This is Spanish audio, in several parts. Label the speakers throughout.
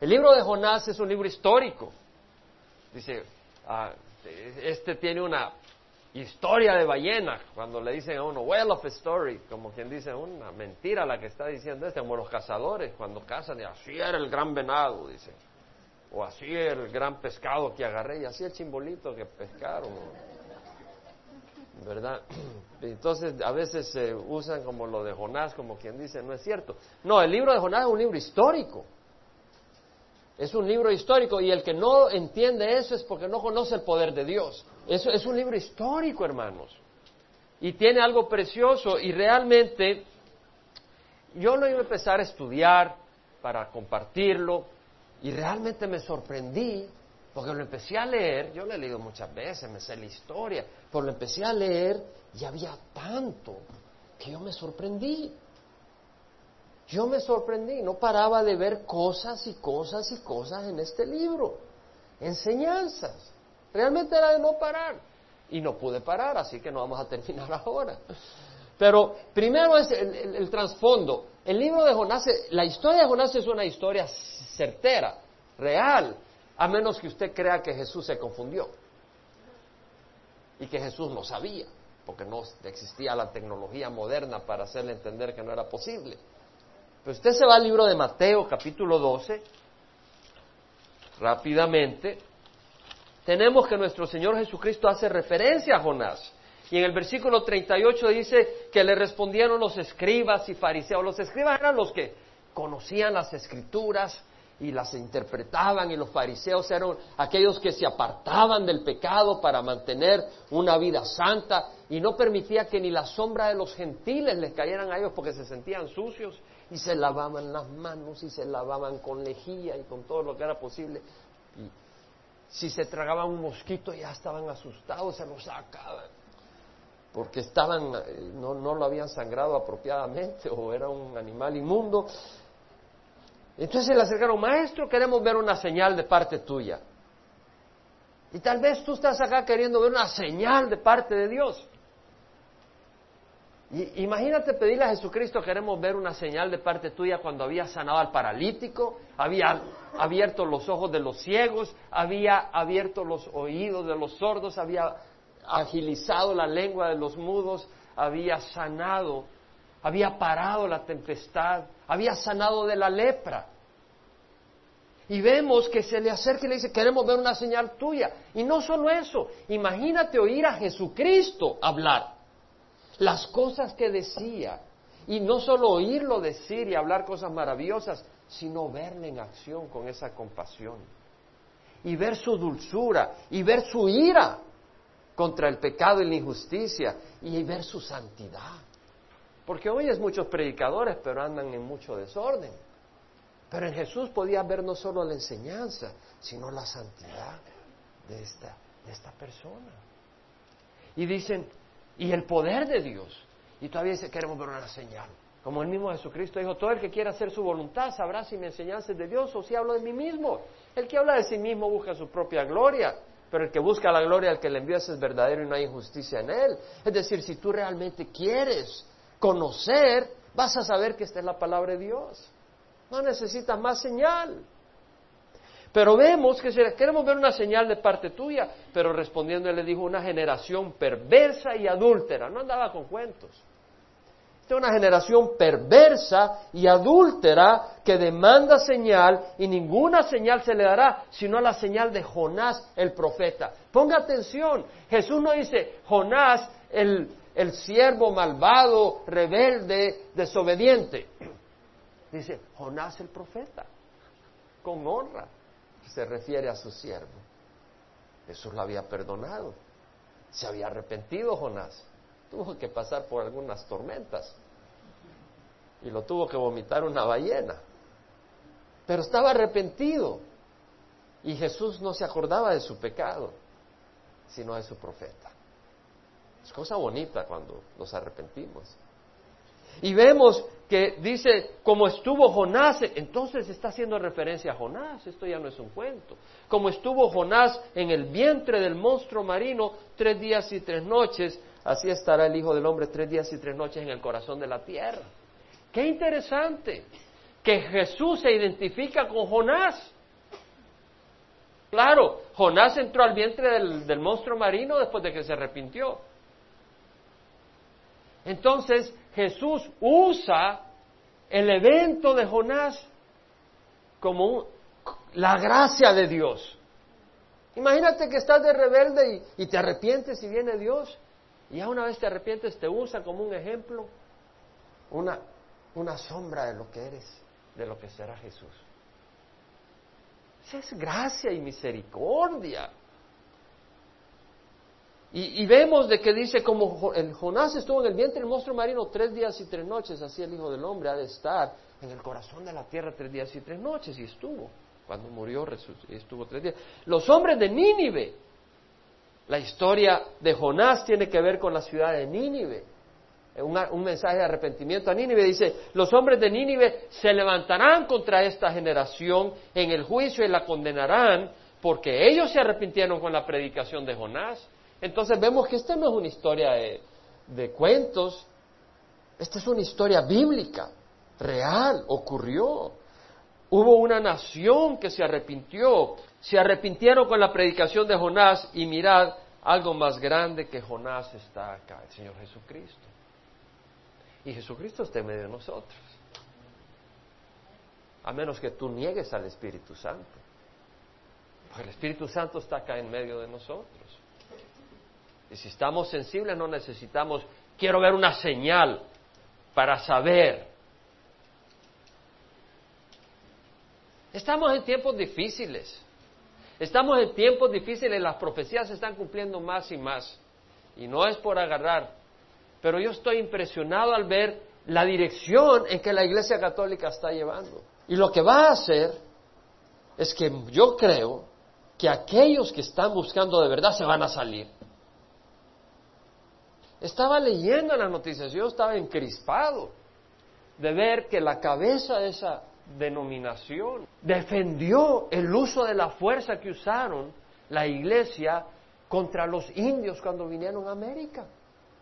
Speaker 1: El libro de Jonás es un libro histórico. Dice, ah, este tiene una historia de ballena, cuando le dicen a uno, well of a story, como quien dice una mentira la que está diciendo este, como los cazadores, cuando cazan, y así era el gran venado, dice, o así era el gran pescado que agarré, y así el chimbolito que pescaron, ¿verdad? Entonces a veces se usan como lo de Jonás, como quien dice, no es cierto. No, el libro de Jonás es un libro histórico. Es un libro histórico y el que no entiende eso es porque no conoce el poder de Dios. Eso es un libro histórico, hermanos. Y tiene algo precioso y realmente yo lo iba a empezar a estudiar para compartirlo y realmente me sorprendí porque lo empecé a leer, yo lo he leído muchas veces, me sé la historia, pero lo empecé a leer y había tanto que yo me sorprendí. Yo me sorprendí, no paraba de ver cosas y cosas y cosas en este libro, enseñanzas. Realmente era de no parar. Y no pude parar, así que no vamos a terminar ahora. Pero primero es el, trasfondo. El libro de Jonás, la historia de Jonás es una historia certera, real, a menos que usted crea que Jesús se confundió y que Jesús no sabía, porque no existía la tecnología moderna para hacerle entender que no era posible. Pero usted se va al libro de Mateo, capítulo 12, rápidamente, tenemos que nuestro Señor Jesucristo hace referencia a Jonás. Y en el versículo 38 dice que le respondieron los escribas y fariseos. Los escribas eran los que conocían las escrituras y las interpretaban y los fariseos eran aquellos que se apartaban del pecado para mantener una vida santa y no permitía que ni la sombra de los gentiles les cayeran a ellos porque se sentían sucios y se lavaban las manos y se lavaban con lejía y con todo lo que era posible. Y si se tragaban un mosquito ya estaban asustados, se lo sacaban, porque estaban, eh, no, no lo habían sangrado apropiadamente o era un animal inmundo. Entonces le acercaron, maestro, queremos ver una señal de parte tuya. Y tal vez tú estás acá queriendo ver una señal de parte de Dios imagínate pedirle a Jesucristo, queremos ver una señal de parte tuya cuando había sanado al paralítico, había abierto los ojos de los ciegos, había abierto los oídos de los sordos, había agilizado la lengua de los mudos, había sanado, había parado la tempestad, había sanado de la lepra. Y vemos que se le acerca y le dice, queremos ver una señal tuya. Y no solo eso, imagínate oír a Jesucristo hablar las cosas que decía, y no solo oírlo decir y hablar cosas maravillosas, sino verle en acción con esa compasión, y ver su dulzura, y ver su ira contra el pecado y la injusticia, y ver su santidad. Porque hoy es muchos predicadores, pero andan en mucho desorden. Pero en Jesús podía ver no solo la enseñanza, sino la santidad de esta, de esta persona. Y dicen, y el poder de Dios. Y todavía dice, queremos ver una señal. Como el mismo Jesucristo dijo, todo el que quiera hacer su voluntad sabrá si mi enseñanza de Dios o si hablo de mí mismo. El que habla de sí mismo busca su propia gloria, pero el que busca la gloria al que le envía es verdadero y no hay injusticia en él. Es decir, si tú realmente quieres conocer, vas a saber que esta es la palabra de Dios. No necesitas más señal. Pero vemos que queremos ver una señal de parte tuya, pero respondiendo él le dijo una generación perversa y adúltera, no andaba con cuentos. Esta es una generación perversa y adúltera que demanda señal y ninguna señal se le dará sino la señal de Jonás el profeta. Ponga atención, Jesús no dice Jonás el, el siervo malvado, rebelde, desobediente. Dice Jonás el profeta, con honra se refiere a su siervo. Jesús lo había perdonado. Se había arrepentido Jonás. Tuvo que pasar por algunas tormentas. Y lo tuvo que vomitar una ballena. Pero estaba arrepentido. Y Jesús no se acordaba de su pecado, sino de su profeta. Es cosa bonita cuando nos arrepentimos. Y vemos que dice, como estuvo Jonás, entonces está haciendo referencia a Jonás, esto ya no es un cuento. Como estuvo Jonás en el vientre del monstruo marino tres días y tres noches, así estará el Hijo del Hombre tres días y tres noches en el corazón de la tierra. Qué interesante. que Jesús se identifica con Jonás. Claro, Jonás entró al vientre del, del monstruo marino después de que se arrepintió. Entonces Jesús usa el evento de Jonás como la gracia de Dios. Imagínate que estás de rebelde y, te arrepientes y viene Dios. Y ya una vez te arrepientes te usa como un ejemplo, una, una sombra de lo que eres, de lo que será Jesús. Esa es gracia y misericordia. Y, vemos de que dice, como el Jonás estuvo en el vientre del monstruo marino tres días y tres noches, así el Hijo del Hombre ha de estar en el corazón de la tierra tres días y tres noches, y estuvo. Cuando murió, estuvo tres días. Los hombres de Nínive, la historia de Jonás tiene que ver con la ciudad de Nínive. un mensaje de arrepentimiento a Nínive dice, los hombres de Nínive se levantarán contra esta generación en el juicio y la condenarán porque ellos se arrepintieron con la predicación de Jonás. Entonces vemos que esta no es una historia de, cuentos, esta es una historia bíblica, real, ocurrió. Hubo una nación que se arrepintió, se arrepintieron con la predicación de Jonás y mirad, algo más grande que Jonás está acá, el Señor Jesucristo. Y Jesucristo está en medio de nosotros. A menos que tú niegues al Espíritu Santo. Porque el Espíritu Santo está acá en medio de nosotros. Y si estamos sensibles no necesitamos, quiero ver una señal para saber. Estamos en tiempos difíciles. Estamos en tiempos difíciles, las profecías se están cumpliendo más y más. Y no es por agarrar, pero yo estoy impresionado al ver la dirección en que la Iglesia Católica está llevando. Y lo que va a hacer es que yo creo que aquellos que están buscando de verdad se van a salir. Estaba leyendo las noticias, yo estaba encrispado de ver que la cabeza de esa denominación defendió el uso de la fuerza que usaron la iglesia contra los indios cuando vinieron a América.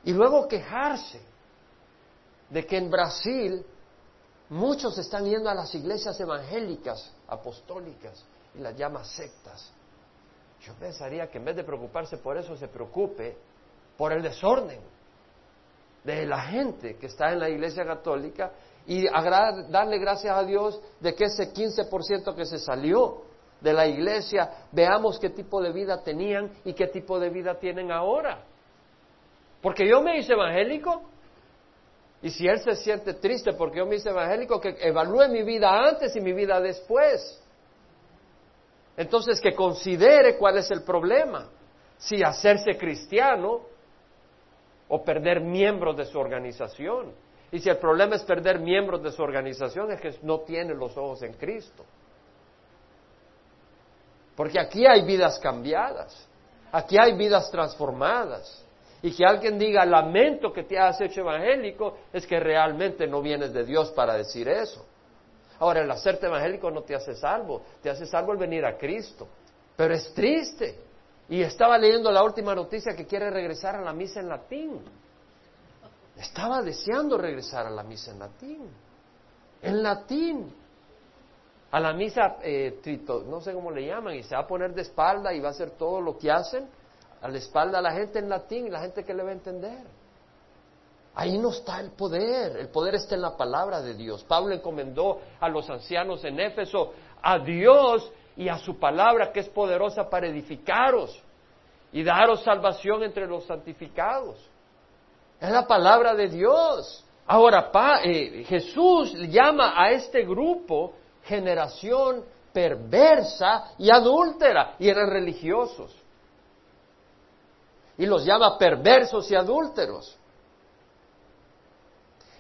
Speaker 1: Y luego quejarse de que en Brasil muchos están yendo a las iglesias evangélicas, apostólicas, y las llama sectas. Yo pensaría que en vez de preocuparse por eso, se preocupe por el desorden de la gente que está en la Iglesia Católica y darle gracias a Dios de que ese 15% que se salió de la iglesia, veamos qué tipo de vida tenían y qué tipo de vida tienen ahora. Porque yo me hice evangélico y si él se siente triste porque yo me hice evangélico, que evalúe mi vida antes y mi vida después. Entonces que considere cuál es el problema. Si hacerse cristiano o perder miembros de su organización. Y si el problema es perder miembros de su organización, es que no tiene los ojos en Cristo. Porque aquí hay vidas cambiadas, aquí hay vidas transformadas. Y que alguien diga, lamento que te has hecho evangélico, es que realmente no vienes de Dios para decir eso. Ahora, el hacerte evangélico no te hace salvo, te hace salvo el venir a Cristo. Pero es triste y estaba leyendo la última noticia que quiere regresar a la misa en latín. Estaba deseando regresar a la misa en latín. En latín. A la misa, eh, no sé cómo le llaman, y se va a poner de espalda y va a hacer todo lo que hacen. A la espalda a la gente en latín y la gente que le va a entender. Ahí no está el poder, el poder está en la palabra de Dios. Pablo encomendó a los ancianos en Éfeso a Dios y a su palabra que es poderosa para edificaros y daros salvación entre los santificados. Es la palabra de Dios. Ahora, eh, Jesús llama a este grupo generación perversa y adúltera, y eran religiosos. Y los llama perversos y adúlteros.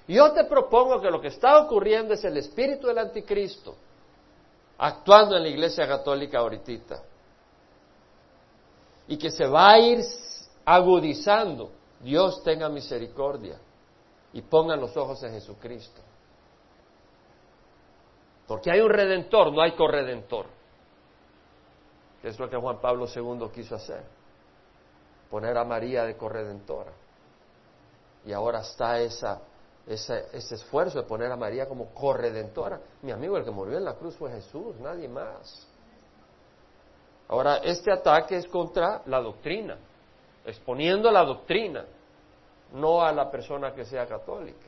Speaker 1: Yo te propongo que lo que está ocurriendo es el espíritu del anticristo actuando en la Iglesia Católica ahorita. Y que se va a ir agudizando. Dios tenga misericordia y pongan los ojos en Jesucristo. Porque hay un redentor, no hay corredentor. Que es lo que Juan Pablo II quiso hacer. Poner a María de corredentora. Y ahora está esa ese, ese esfuerzo de poner a María como corredentora. Mi amigo, el que murió en la cruz fue Jesús, nadie más. Ahora, este ataque es contra la doctrina, exponiendo la doctrina, no a la persona que sea católica.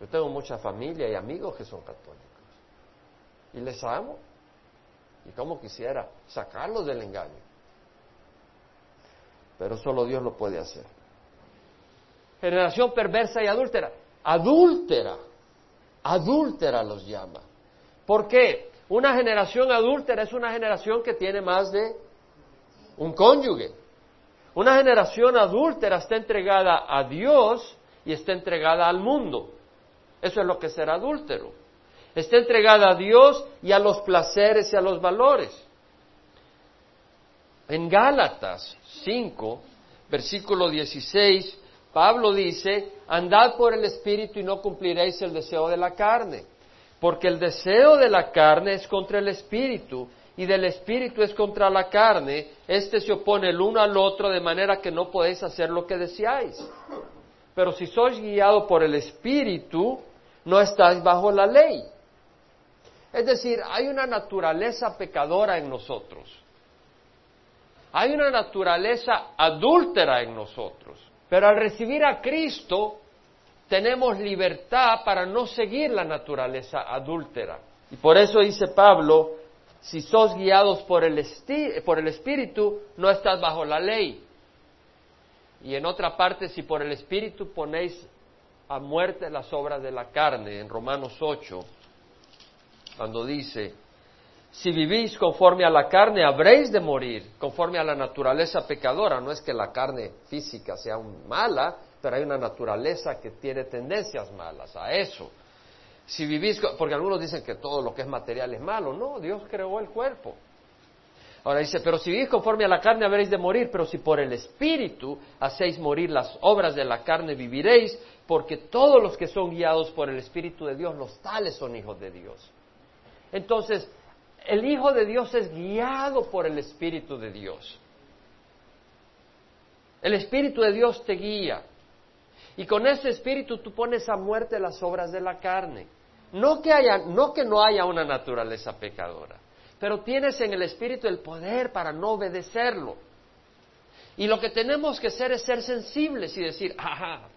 Speaker 1: Yo tengo mucha familia y amigos que son católicos. Y les amo. Y como quisiera sacarlos del engaño. Pero solo Dios lo puede hacer. Generación perversa y adúltera. Adúltera. Adúltera los llama. ¿Por qué? Una generación adúltera es una generación que tiene más de un cónyuge. Una generación adúltera está entregada a Dios y está entregada al mundo. Eso es lo que será adúltero. Está entregada a Dios y a los placeres y a los valores. En Gálatas 5, versículo 16, Pablo dice, andad por el Espíritu y no cumpliréis el deseo de la carne, porque el deseo de la carne es contra el Espíritu y del Espíritu es contra la carne, este se opone el uno al otro de manera que no podéis hacer lo que deseáis. Pero si sois guiados por el Espíritu, no estáis bajo la ley. Es decir, hay una naturaleza pecadora en nosotros. Hay una naturaleza adúltera en nosotros. Pero al recibir a Cristo, tenemos libertad para no seguir la naturaleza adúltera. Y por eso dice Pablo, si sos guiados por el, por el Espíritu, no estás bajo la ley. Y en otra parte, si por el Espíritu ponéis a muerte las obras de la carne, en Romanos 8, cuando dice, si vivís conforme a la carne, habréis de morir, conforme a la naturaleza pecadora. No es que la carne física sea mala, pero hay una naturaleza que tiene tendencias malas a eso. Si vivís, porque algunos dicen que todo lo que es material es malo. No, Dios creó el cuerpo. Ahora dice, pero si vivís conforme a la carne habréis de morir, pero si por el Espíritu hacéis morir las obras de la carne, viviréis, porque todos los que son guiados por el Espíritu de Dios, los tales son hijos de Dios. Entonces, el Hijo de Dios es guiado por el Espíritu de Dios. El Espíritu de Dios te guía. Y con ese Espíritu tú pones a muerte las obras de la carne. No que, haya, no que no haya una naturaleza pecadora, pero tienes en el Espíritu el poder para no obedecerlo. Y lo que tenemos que hacer es ser sensibles y decir, ajá,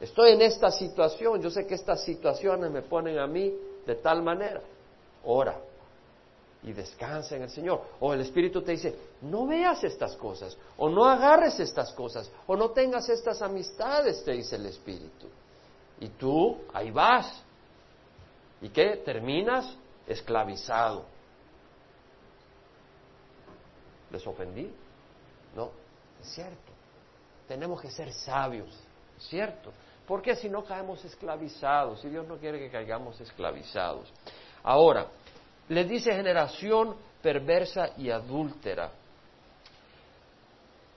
Speaker 1: estoy en esta situación, yo sé que estas situaciones me ponen a mí de tal manera ora y descansa en el Señor. O el Espíritu te dice, no veas estas cosas, o no agarres estas cosas, o no tengas estas amistades, te dice el Espíritu. Y tú ahí vas. ¿Y qué? Terminas esclavizado. ¿Les ofendí? No, es cierto. Tenemos que ser sabios, es cierto. Porque si no caemos esclavizados, si Dios no quiere que caigamos esclavizados. Ahora, le dice generación perversa y adúltera.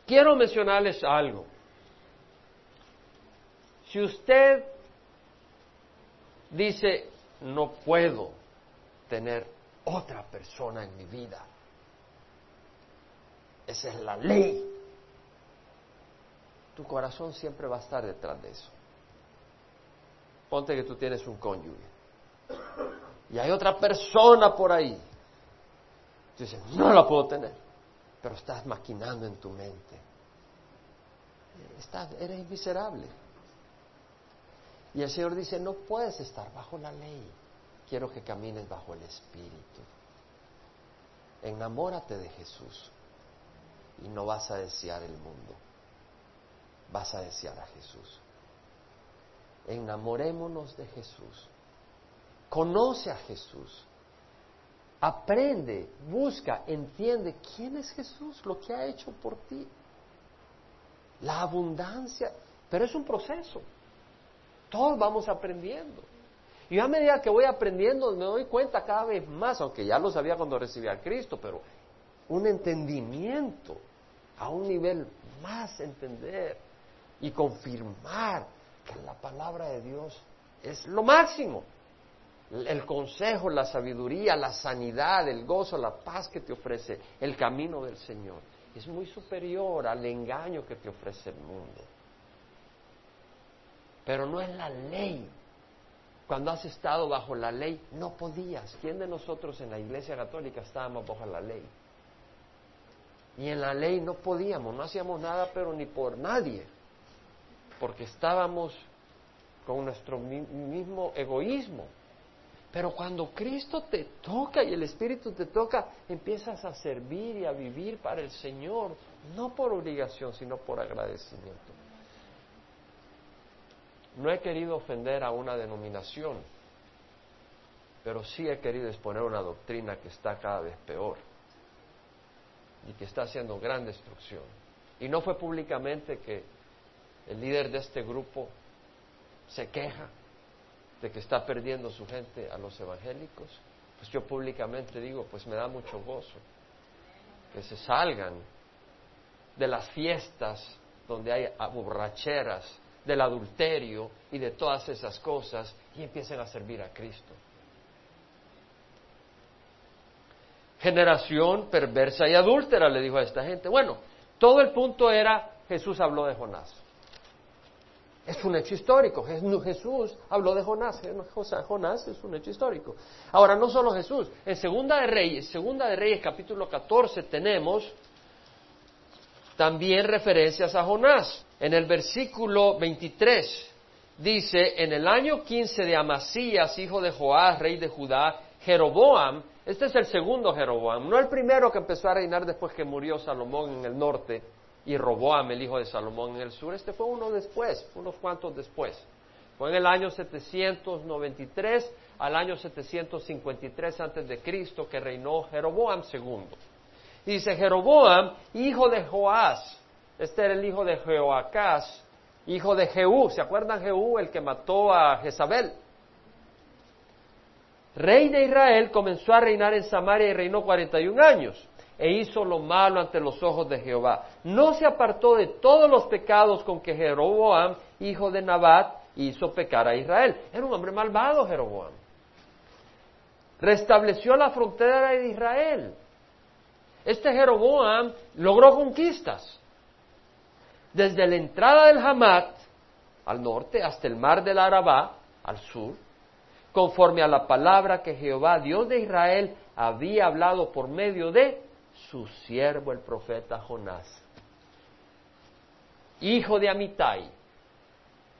Speaker 1: Quiero mencionarles algo. Si usted dice, no puedo tener otra persona en mi vida, esa es la ley, tu corazón siempre va a estar detrás de eso. Ponte que tú tienes un cónyuge y hay otra persona por ahí. Tú dices, no la puedo tener, pero estás maquinando en tu mente. Estás, eres miserable. Y el Señor dice, no puedes estar bajo la ley, quiero que camines bajo el Espíritu. Enamórate de Jesús y no vas a desear el mundo, vas a desear a Jesús. Enamorémonos de Jesús conoce a Jesús, aprende, busca, entiende quién es Jesús, lo que ha hecho por ti. La abundancia, pero es un proceso. Todos vamos aprendiendo. Y a medida que voy aprendiendo me doy cuenta cada vez más, aunque ya lo sabía cuando recibí a Cristo, pero un entendimiento a un nivel más entender y confirmar que la palabra de Dios es lo máximo el consejo, la sabiduría, la sanidad, el gozo, la paz que te ofrece el camino del Señor es muy superior al engaño que te ofrece el mundo. Pero no es la ley. Cuando has estado bajo la ley, no podías. ¿Quién de nosotros en la Iglesia Católica estábamos bajo la ley? Y en la ley no podíamos, no hacíamos nada, pero ni por nadie, porque estábamos con nuestro mismo egoísmo. Pero cuando Cristo te toca y el Espíritu te toca, empiezas a servir y a vivir para el Señor, no por obligación, sino por agradecimiento. No he querido ofender a una denominación, pero sí he querido exponer una doctrina que está cada vez peor y que está haciendo gran destrucción. Y no fue públicamente que el líder de este grupo se queja de que está perdiendo su gente a los evangélicos. Pues yo públicamente digo, pues me da mucho gozo que se salgan de las fiestas donde hay borracheras, del adulterio y de todas esas cosas y empiecen a servir a Cristo. generación perversa y adúltera, le dijo a esta gente. Bueno, todo el punto era, Jesús habló de Jonás. Es un hecho histórico. Jesús habló de Jonás. Jonás es un hecho histórico. Ahora, no solo Jesús. En Segunda de Reyes, Segunda de Reyes capítulo 14 tenemos también referencias a Jonás. En el versículo 23 dice, en el año 15 de Amasías, hijo de Joás, rey de Judá, Jeroboam, este es el segundo Jeroboam, no el primero que empezó a reinar después que murió Salomón en el norte y Roboam, el hijo de Salomón, en el sur. Este fue uno después, unos cuantos después. Fue en el año 793 al año 753 antes de Cristo que reinó Jeroboam II. dice Jeroboam, hijo de Joás, este era el hijo de Jehoacás, hijo de Jehú, ¿se acuerdan Jehú, el que mató a Jezabel? rey de Israel, comenzó a reinar en Samaria y reinó 41 años e hizo lo malo ante los ojos de Jehová. No se apartó de todos los pecados con que Jeroboam, hijo de Nabat, hizo pecar a Israel. Era un hombre malvado Jeroboam. Restableció la frontera de Israel. Este Jeroboam logró conquistas. Desde la entrada del Hamat al norte hasta el mar del Arabá al sur, conforme a la palabra que Jehová, Dios de Israel, había hablado por medio de su siervo el profeta Jonás, hijo de Amitai.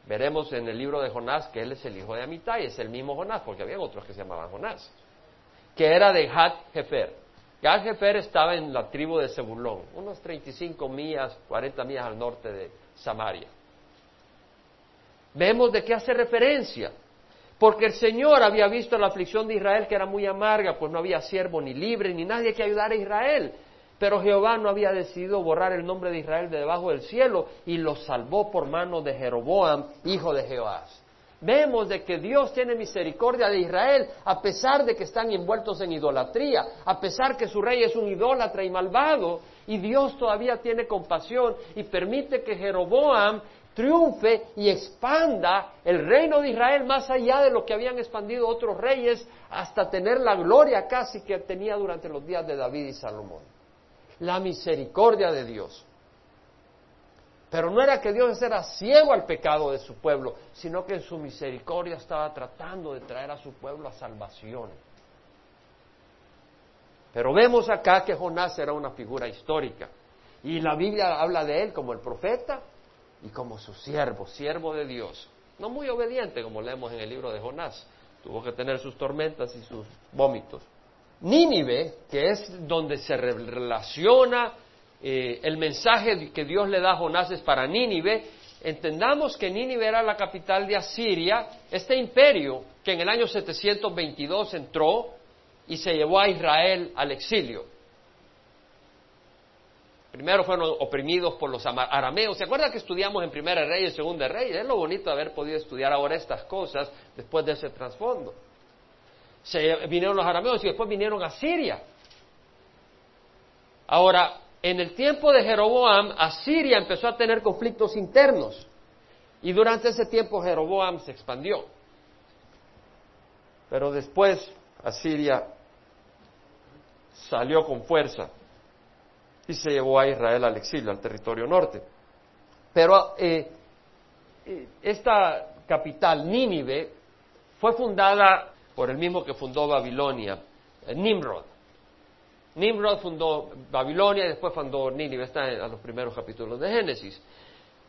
Speaker 1: Veremos en el libro de Jonás que él es el hijo de Amitai, es el mismo Jonás, porque había otros que se llamaban Jonás, que era de Hat Hefer. Gad Hefer estaba en la tribu de Zebulón, unos 35 millas, 40 millas al norte de Samaria. Vemos de qué hace referencia porque el Señor había visto la aflicción de Israel que era muy amarga, pues no había siervo ni libre ni nadie que ayudara a Israel. Pero Jehová no había decidido borrar el nombre de Israel de debajo del cielo y lo salvó por mano de Jeroboam, hijo de Jehová. Vemos de que Dios tiene misericordia de Israel a pesar de que están envueltos en idolatría, a pesar que su rey es un idólatra y malvado, y Dios todavía tiene compasión y permite que Jeroboam triunfe y expanda el reino de Israel más allá de lo que habían expandido otros reyes hasta tener la gloria casi que tenía durante los días de David y Salomón. La misericordia de Dios. Pero no era que Dios era ciego al pecado de su pueblo, sino que en su misericordia estaba tratando de traer a su pueblo a salvación. Pero vemos acá que Jonás era una figura histórica. Y la Biblia habla de él como el profeta, y como su siervo, siervo de Dios. No muy obediente, como leemos en el libro de Jonás. Tuvo que tener sus tormentas y sus vómitos. Nínive, que es donde se relaciona eh, el mensaje que Dios le da a Jonás es para Nínive. Entendamos que Nínive era la capital de Asiria, este imperio que en el año 722 entró y se llevó a Israel al exilio. Primero fueron oprimidos por los arameos. ¿Se acuerda que estudiamos en Primera Rey y Segunda Rey? Es lo bonito haber podido estudiar ahora estas cosas después de ese trasfondo. Se vinieron los arameos y después vinieron a Siria. Ahora, en el tiempo de Jeroboam, Asiria empezó a tener conflictos internos. Y durante ese tiempo Jeroboam se expandió. Pero después Asiria salió con fuerza y se llevó a Israel al exilio, al territorio norte. Pero eh, eh, esta capital, Nínive, fue fundada por el mismo que fundó Babilonia, eh, Nimrod. Nimrod fundó Babilonia y después fundó Nínive, está en, los primeros capítulos de Génesis.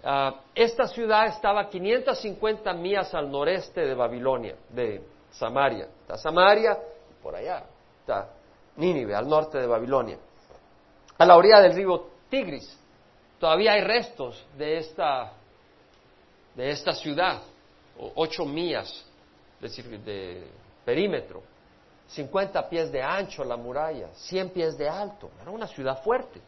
Speaker 1: Ah, esta ciudad estaba 550 millas al noreste de Babilonia, de Samaria. Está Samaria, por allá está Nínive, al norte de Babilonia. A la orilla del río Tigris, todavía hay restos de esta, de esta ciudad, ocho millas de, perímetro. 50 pies de ancho la muralla, 100 pies de alto. Era una ciudad fuerte.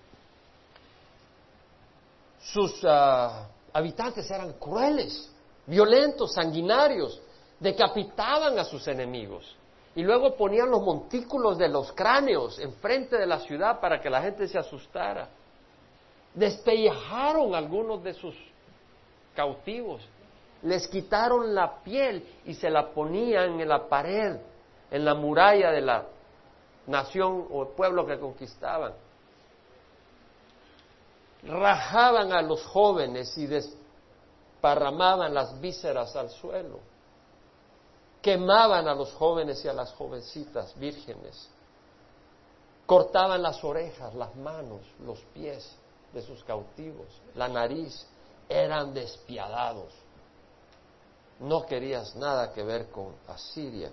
Speaker 1: Sus ah, habitantes eran crueles, violentos, sanguinarios, decapitaban a sus enemigos y luego ponían los montículos de los cráneos enfrente de la ciudad para que la gente se asustara. Despellejaron algunos de sus cautivos, les quitaron la piel y se la ponían en la pared en la muralla de la nación o pueblo que conquistaban. Rajaban a los jóvenes y desparramaban las vísceras al suelo. Quemaban a los jóvenes y a las jovencitas vírgenes. Cortaban las orejas, las manos, los pies de sus cautivos, la nariz. Eran despiadados. No querías nada que ver con Asiria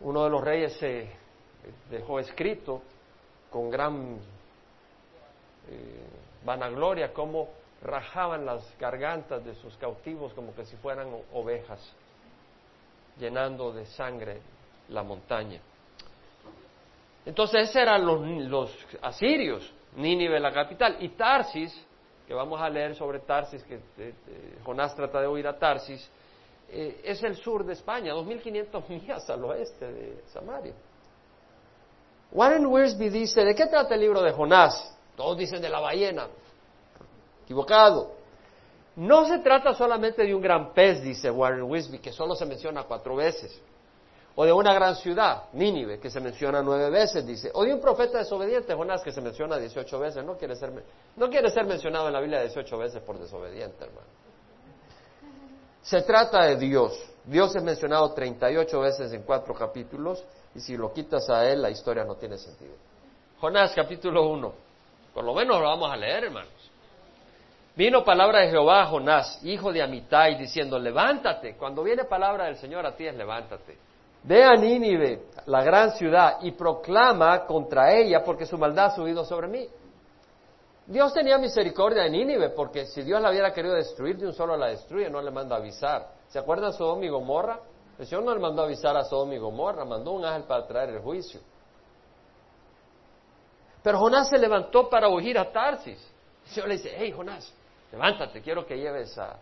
Speaker 1: uno de los reyes se dejó escrito con gran eh, vanagloria cómo rajaban las gargantas de sus cautivos como que si fueran ovejas, llenando de sangre la montaña. Entonces, esos eran los, asirios, Nínive la capital, y Tarsis, que vamos a leer sobre Tarsis, que eh, eh, Jonás trata de oír a Tarsis, eh, es el sur de España, 2.500 millas al oeste de Samaria. Warren Wiersbe dice, ¿de qué trata el libro de Jonás? Todos dicen de la ballena. Equivocado. No se trata solamente de un gran pez, dice Warren Wiersbe, que solo se menciona cuatro veces. O de una gran ciudad, Nínive, que se menciona nueve veces, dice. O de un profeta desobediente, Jonás, que se menciona 18 veces. No quiere ser, no quiere ser mencionado en la Biblia 18 veces por desobediente, hermano. Se trata de Dios. Dios es mencionado 38 veces en cuatro capítulos y si lo quitas a él la historia no tiene sentido. Jonás capítulo 1. Por lo menos lo vamos a leer, hermanos. Vino palabra de Jehová a Jonás, hijo de Amitai, diciendo, levántate. Cuando viene palabra del Señor a ti es levántate. Ve a Nínive, la gran ciudad, y proclama contra ella, porque su maldad ha subido sobre mí. Dios tenía misericordia de Nínive, porque si Dios la hubiera querido destruir, de un solo la destruye, no le manda avisar. ¿Se acuerdan Sodom y Gomorra? El Señor no le mandó avisar a Sodom y Gomorra, mandó un ángel para traer el juicio. Pero Jonás se levantó para huir a Tarsis. El Señor le dice, hey Jonás, levántate, quiero que lleves a...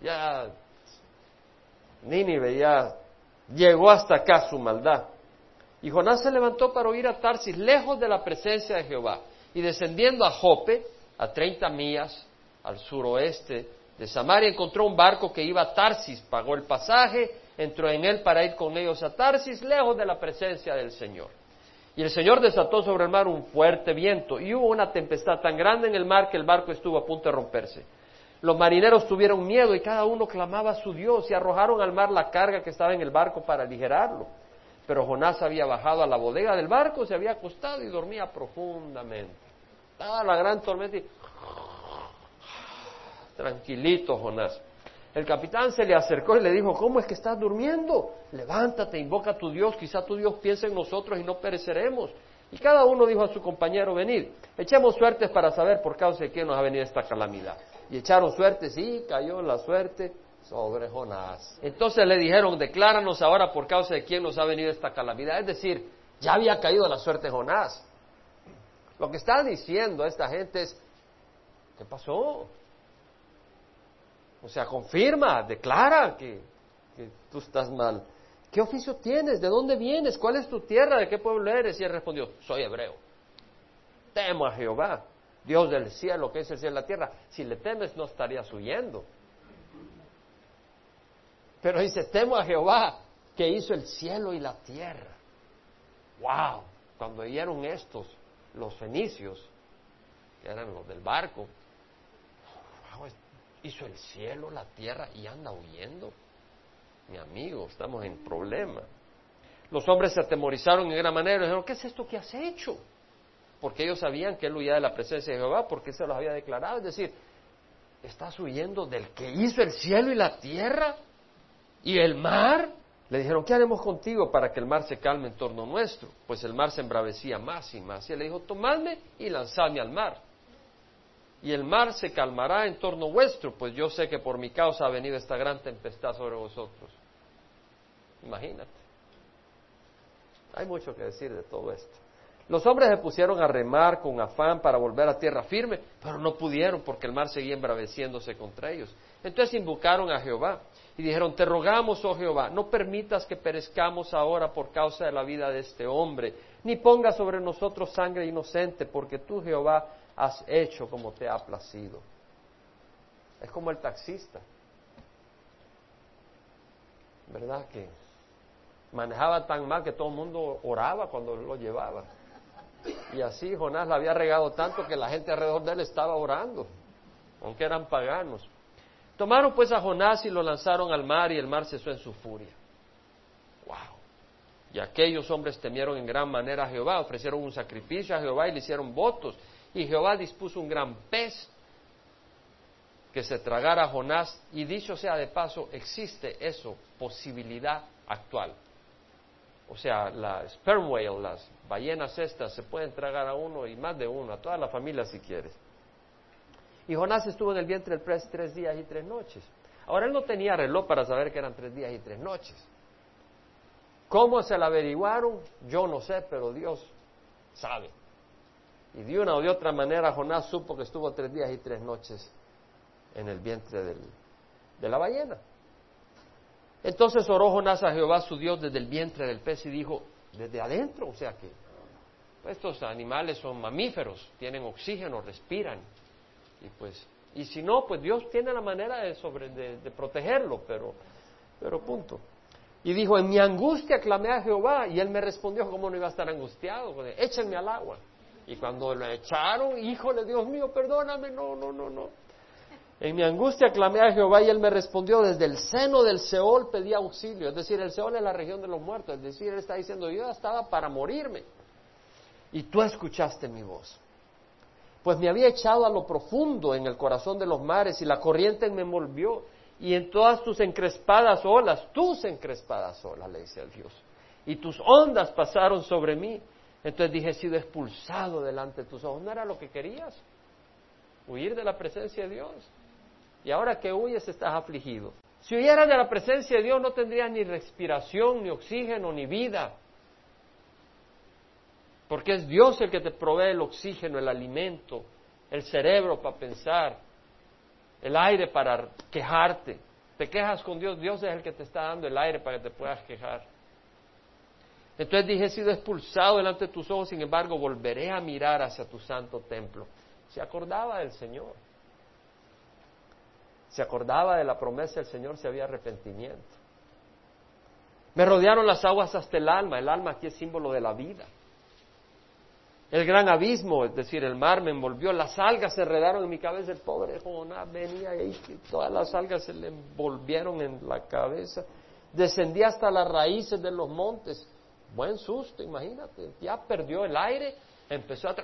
Speaker 1: Ya Nínive ya llegó hasta acá su maldad. Y Jonás se levantó para huir a Tarsis, lejos de la presencia de Jehová y descendiendo a Jope, a 30 millas al suroeste de Samaria, encontró un barco que iba a Tarsis, pagó el pasaje, entró en él para ir con ellos a Tarsis, lejos de la presencia del Señor. Y el Señor desató sobre el mar un fuerte viento y hubo una tempestad tan grande en el mar que el barco estuvo a punto de romperse. Los marineros tuvieron miedo y cada uno clamaba a su Dios y arrojaron al mar la carga que estaba en el barco para aligerarlo. Pero Jonás había bajado a la bodega del barco, se había acostado y dormía profundamente. Estaba la gran tormenta y... Tranquilito, Jonás. El capitán se le acercó y le dijo, ¿cómo es que estás durmiendo? Levántate, invoca a tu Dios, quizá tu Dios piense en nosotros y no pereceremos. Y cada uno dijo a su compañero, venid, echemos suertes para saber por causa de quién nos ha venido esta calamidad. Y echaron suertes y cayó la suerte sobre Jonás. Entonces le dijeron, decláranos ahora por causa de quién nos ha venido esta calamidad. Es decir, ya había caído la suerte Jonás. Lo que está diciendo esta gente es, ¿qué pasó? O sea, confirma, declara que, tú estás mal. ¿Qué oficio tienes? ¿De dónde vienes? ¿Cuál es tu tierra? ¿De qué pueblo eres? Y él respondió, soy hebreo. Temo a Jehová, Dios del cielo, que es el cielo y la tierra. Si le temes no estarías huyendo. Pero dice, temo a Jehová que hizo el cielo y la tierra. ¡Wow! Cuando oyeron estos, los fenicios, que eran los del barco, hizo el cielo, la tierra y anda huyendo. Mi amigo, estamos en problema. Los hombres se atemorizaron en gran manera y dijeron, ¿qué es esto que has hecho? Porque ellos sabían que él huía de la presencia de Jehová, porque se los había declarado. Es decir, ¿estás huyendo del que hizo el cielo y la tierra y el mar? Le dijeron, ¿qué haremos contigo para que el mar se calme en torno nuestro? Pues el mar se embravecía más y más. Y él le dijo, tomadme y lanzadme al mar. Y el mar se calmará en torno vuestro, pues yo sé que por mi causa ha venido esta gran tempestad sobre vosotros. Imagínate. Hay mucho que decir de todo esto. Los hombres se pusieron a remar con afán para volver a tierra firme, pero no pudieron porque el mar seguía embraveciéndose contra ellos. Entonces invocaron a Jehová y dijeron, te rogamos, oh Jehová, no permitas que perezcamos ahora por causa de la vida de este hombre, ni ponga sobre nosotros sangre inocente, porque tú, Jehová, has hecho como te ha placido. Es como el taxista, ¿verdad? Que manejaba tan mal que todo el mundo oraba cuando lo llevaba. Y así Jonás la había regado tanto que la gente alrededor de él estaba orando, aunque eran paganos. Tomaron pues a Jonás y lo lanzaron al mar y el mar cesó en su furia. ¡Wow! Y aquellos hombres temieron en gran manera a Jehová, ofrecieron un sacrificio a Jehová y le hicieron votos. Y Jehová dispuso un gran pez que se tragara a Jonás. Y dicho sea de paso, existe eso, posibilidad actual. O sea, la sperm whale, las ballenas estas, se pueden tragar a uno y más de uno, a toda la familia si quieres. Y Jonás estuvo en el vientre del pez tres días y tres noches. Ahora él no tenía reloj para saber que eran tres días y tres noches. ¿Cómo se la averiguaron? Yo no sé, pero Dios sabe. Y de una o de otra manera Jonás supo que estuvo tres días y tres noches en el vientre de la ballena. Entonces oró Jonás a Jehová su Dios desde el vientre del pez y dijo, desde adentro, o sea que estos animales son mamíferos, tienen oxígeno, respiran, y pues, y si no, pues Dios tiene la manera de, sobre, de, protegerlo, pero, pero punto. Y dijo, en mi angustia clamé a Jehová, y él me respondió, ¿cómo no iba a estar angustiado? Échenme al agua. Y cuando lo echaron, híjole, Dios mío, perdóname, no, no, no, no. En mi angustia clamé a Jehová y él me respondió, desde el seno del Seol pedí auxilio. Es decir, el Seol es la región de los muertos. Es decir, él está diciendo, yo estaba para morirme. Y tú escuchaste mi voz pues me había echado a lo profundo en el corazón de los mares y la corriente me envolvió y en todas tus encrespadas olas, tus encrespadas olas, le dice a Dios, y tus ondas pasaron sobre mí. Entonces dije, he sido expulsado delante de tus ojos. ¿No era lo que querías? Huir de la presencia de Dios. Y ahora que huyes estás afligido. Si huyeras de la presencia de Dios no tendrías ni respiración, ni oxígeno, ni vida. Porque es Dios el que te provee el oxígeno, el alimento, el cerebro para pensar, el aire para quejarte. Te quejas con Dios, Dios es el que te está dando el aire para que te puedas quejar. Entonces dije, he sido expulsado delante de tus ojos, sin embargo, volveré a mirar hacia tu santo templo. Se acordaba del Señor. Se acordaba de la promesa del Señor si había arrepentimiento. Me rodearon las aguas hasta el alma. El alma aquí es símbolo de la vida. El gran abismo, es decir, el mar me envolvió, las algas se enredaron en mi cabeza, el pobre Jonás venía y todas las algas se le envolvieron en la cabeza. Descendí hasta las raíces de los montes. Buen susto, imagínate. Ya perdió el aire, empezó a,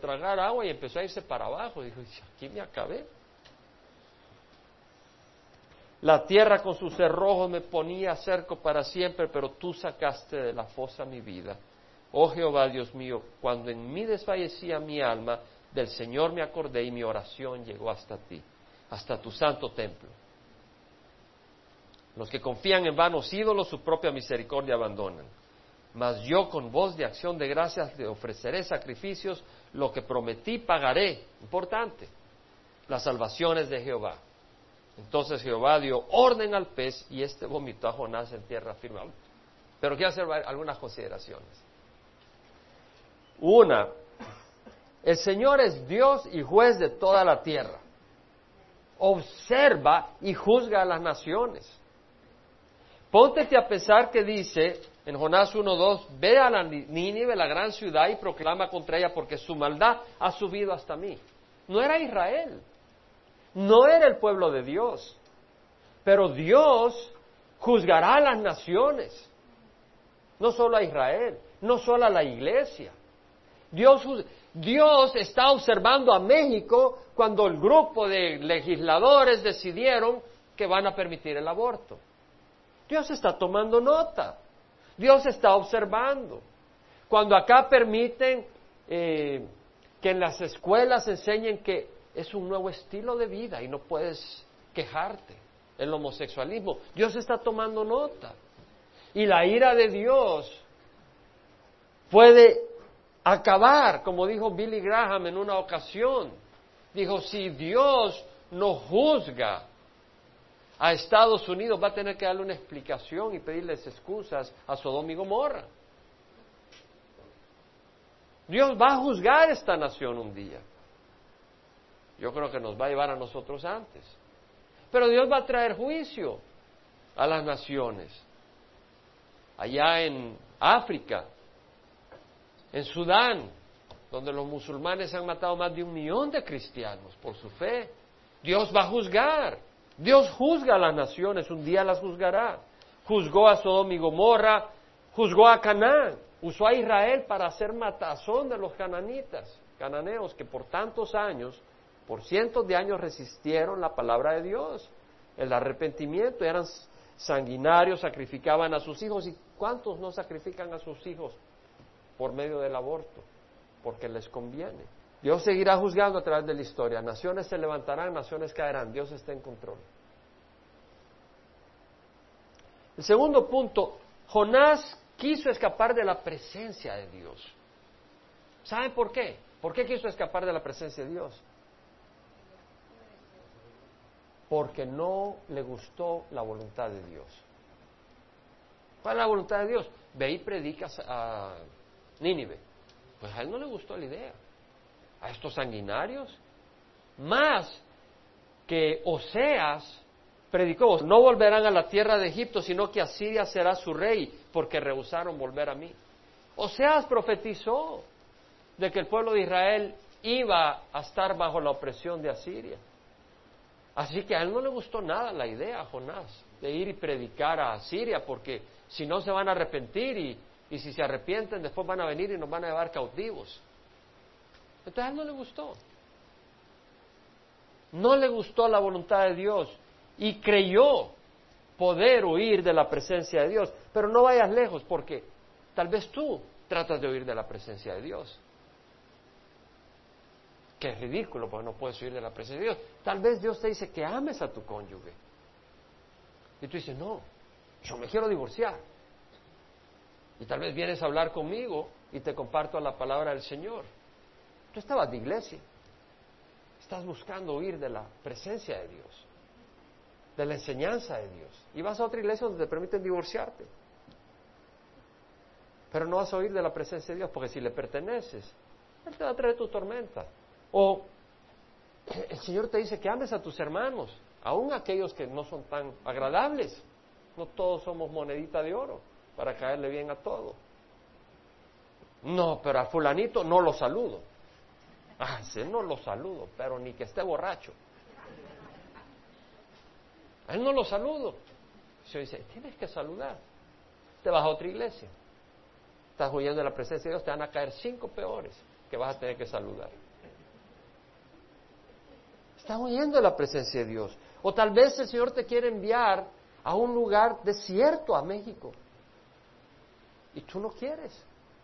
Speaker 1: tragar agua y empezó a irse para abajo. Dijo, aquí me acabé. La tierra con sus cerrojos me ponía cerco para siempre, pero tú sacaste de la fosa mi vida. Oh Jehová, Dios mío, cuando en mí desfallecía mi alma, del Señor me acordé y mi oración llegó hasta ti, hasta tu santo templo. Los que confían en vanos ídolos su propia misericordia abandonan. Mas yo con voz de acción de gracias le ofreceré sacrificios, lo que prometí pagaré. Importante, las salvaciones de Jehová. Entonces Jehová dio orden al pez y éste vomitó a en tierra firme. Pero quiero hacer algunas consideraciones. Una, el Señor es Dios y juez de toda la tierra. Observa y juzga a las naciones. Póntete a pensar que dice en Jonás 1.2, ve a la Nínive, la gran ciudad, y proclama contra ella porque su maldad ha subido hasta mí. No era Israel. No era el pueblo de Dios. Pero Dios juzgará a las naciones. No solo a Israel, no solo a la iglesia. Dios, Dios está observando a México cuando el grupo de legisladores decidieron que van a permitir el aborto. Dios está tomando nota. Dios está observando. Cuando acá permiten eh, que en las escuelas enseñen que es un nuevo estilo de vida y no puedes quejarte, el homosexualismo, Dios está tomando nota. Y la ira de Dios puede acabar, como dijo Billy Graham en una ocasión. Dijo, si Dios no juzga a Estados Unidos, va a tener que darle una explicación y pedirles excusas a Sodoma y Gomorra. Dios va a juzgar esta nación un día. Yo creo que nos va a llevar a nosotros antes. Pero Dios va a traer juicio a las naciones. Allá en África, en Sudán, donde los musulmanes han matado más de un millón de cristianos por su fe. Dios va a juzgar. Dios juzga a las naciones, un día las juzgará. Juzgó a Sodoma y Gomorra, juzgó a Canaán, usó a Israel para hacer matazón de los cananitas, cananeos que por tantos años, por cientos de años resistieron la palabra de Dios, el arrepentimiento, eran sanguinarios, sacrificaban a sus hijos. ¿Y cuántos no sacrifican a sus hijos por medio del aborto, porque les conviene. Dios seguirá juzgando a través de la historia. Naciones se levantarán, naciones caerán. Dios está en control. El segundo punto, Jonás quiso escapar de la presencia de Dios. ¿Saben por qué? ¿Por qué quiso escapar de la presencia de Dios? Porque no le gustó la voluntad de Dios. ¿Cuál es la voluntad de Dios? Ve y predicas a Nínive. Pues a él no le gustó la idea. A estos sanguinarios. Más que Oseas predicó, no volverán a la tierra de Egipto, sino que Asiria será su rey, porque rehusaron volver a mí. Oseas profetizó de que el pueblo de Israel iba a estar bajo la opresión de Asiria. Así que a él no le gustó nada la idea, Jonás, de ir y predicar a Asiria, porque si no se van a arrepentir y y si se arrepienten, después van a venir y nos van a llevar cautivos. Entonces a él no le gustó. No le gustó la voluntad de Dios y creyó poder huir de la presencia de Dios. Pero no vayas lejos porque tal vez tú tratas de huir de la presencia de Dios. Que es ridículo porque no puedes huir de la presencia de Dios. Tal vez Dios te dice que ames a tu cónyuge. Y tú dices, no, yo me quiero divorciar. Y tal vez vienes a hablar conmigo y te comparto la palabra del Señor. Tú estabas de iglesia. Estás buscando huir de la presencia de Dios, de la enseñanza de Dios. Y vas a otra iglesia donde te permiten divorciarte. Pero no vas a huir de la presencia de Dios, porque si le perteneces, Él te va a traer tu tormenta. O el Señor te dice que ames a tus hermanos, aun aquellos que no son tan agradables. No todos somos monedita de oro para caerle bien a todo. No, pero a fulanito no lo saludo. Ah, no lo saludo, pero ni que esté borracho. Él no lo saludo. Se dice, tienes que saludar. Te vas a otra iglesia. Estás huyendo de la presencia de Dios, te van a caer cinco peores que vas a tener que saludar. Estás huyendo de la presencia de Dios. O tal vez el Señor te quiere enviar a un lugar desierto, a México. Y tú no quieres.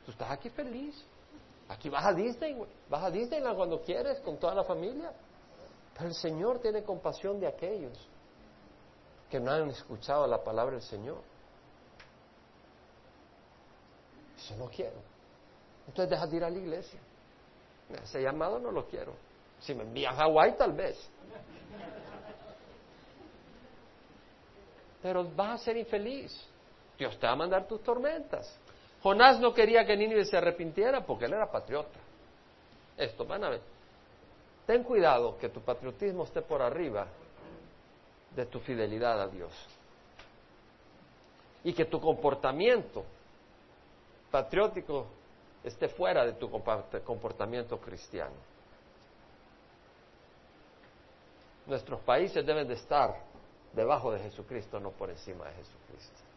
Speaker 1: Tú estás aquí feliz. Aquí vas a Disney, Vas a Disneyland cuando quieres, con toda la familia. Pero el Señor tiene compasión de aquellos que no han escuchado la palabra del Señor. Eso no quiero. Entonces deja de ir a la iglesia. Ese llamado no lo quiero. Si me envías a Hawái, tal vez. Pero vas a ser infeliz. Dios te va a mandar tus tormentas. Jonás no quería que Nínive se arrepintiera porque él era patriota. Esto, van a ver. Ten cuidado que tu patriotismo esté por arriba de tu fidelidad a Dios. Y que tu comportamiento patriótico esté fuera de tu comportamiento cristiano. Nuestros países deben de estar debajo de Jesucristo, no por encima de Jesucristo.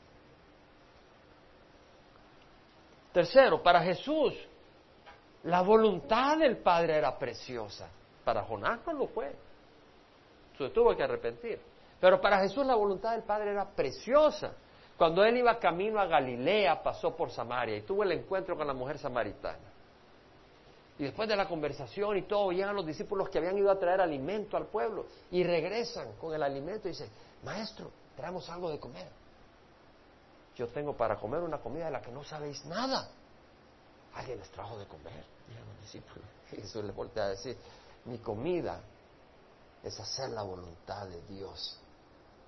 Speaker 1: Tercero, para Jesús, la voluntad del Padre era preciosa. Para Jonás no lo fue. Se tuvo que arrepentir. Pero para Jesús la voluntad del Padre era preciosa. Cuando él iba camino a Galilea, pasó por Samaria y tuvo el encuentro con la mujer samaritana. Y después de la conversación y todo, llegan los discípulos que habían ido a traer alimento al pueblo y regresan con el alimento y dicen, maestro, traemos algo de comer. Yo tengo para comer una comida de la que no sabéis nada. Alguien les trajo de comer, dijeron los discípulos. Jesús les voltea a decir, mi comida es hacer la voluntad de Dios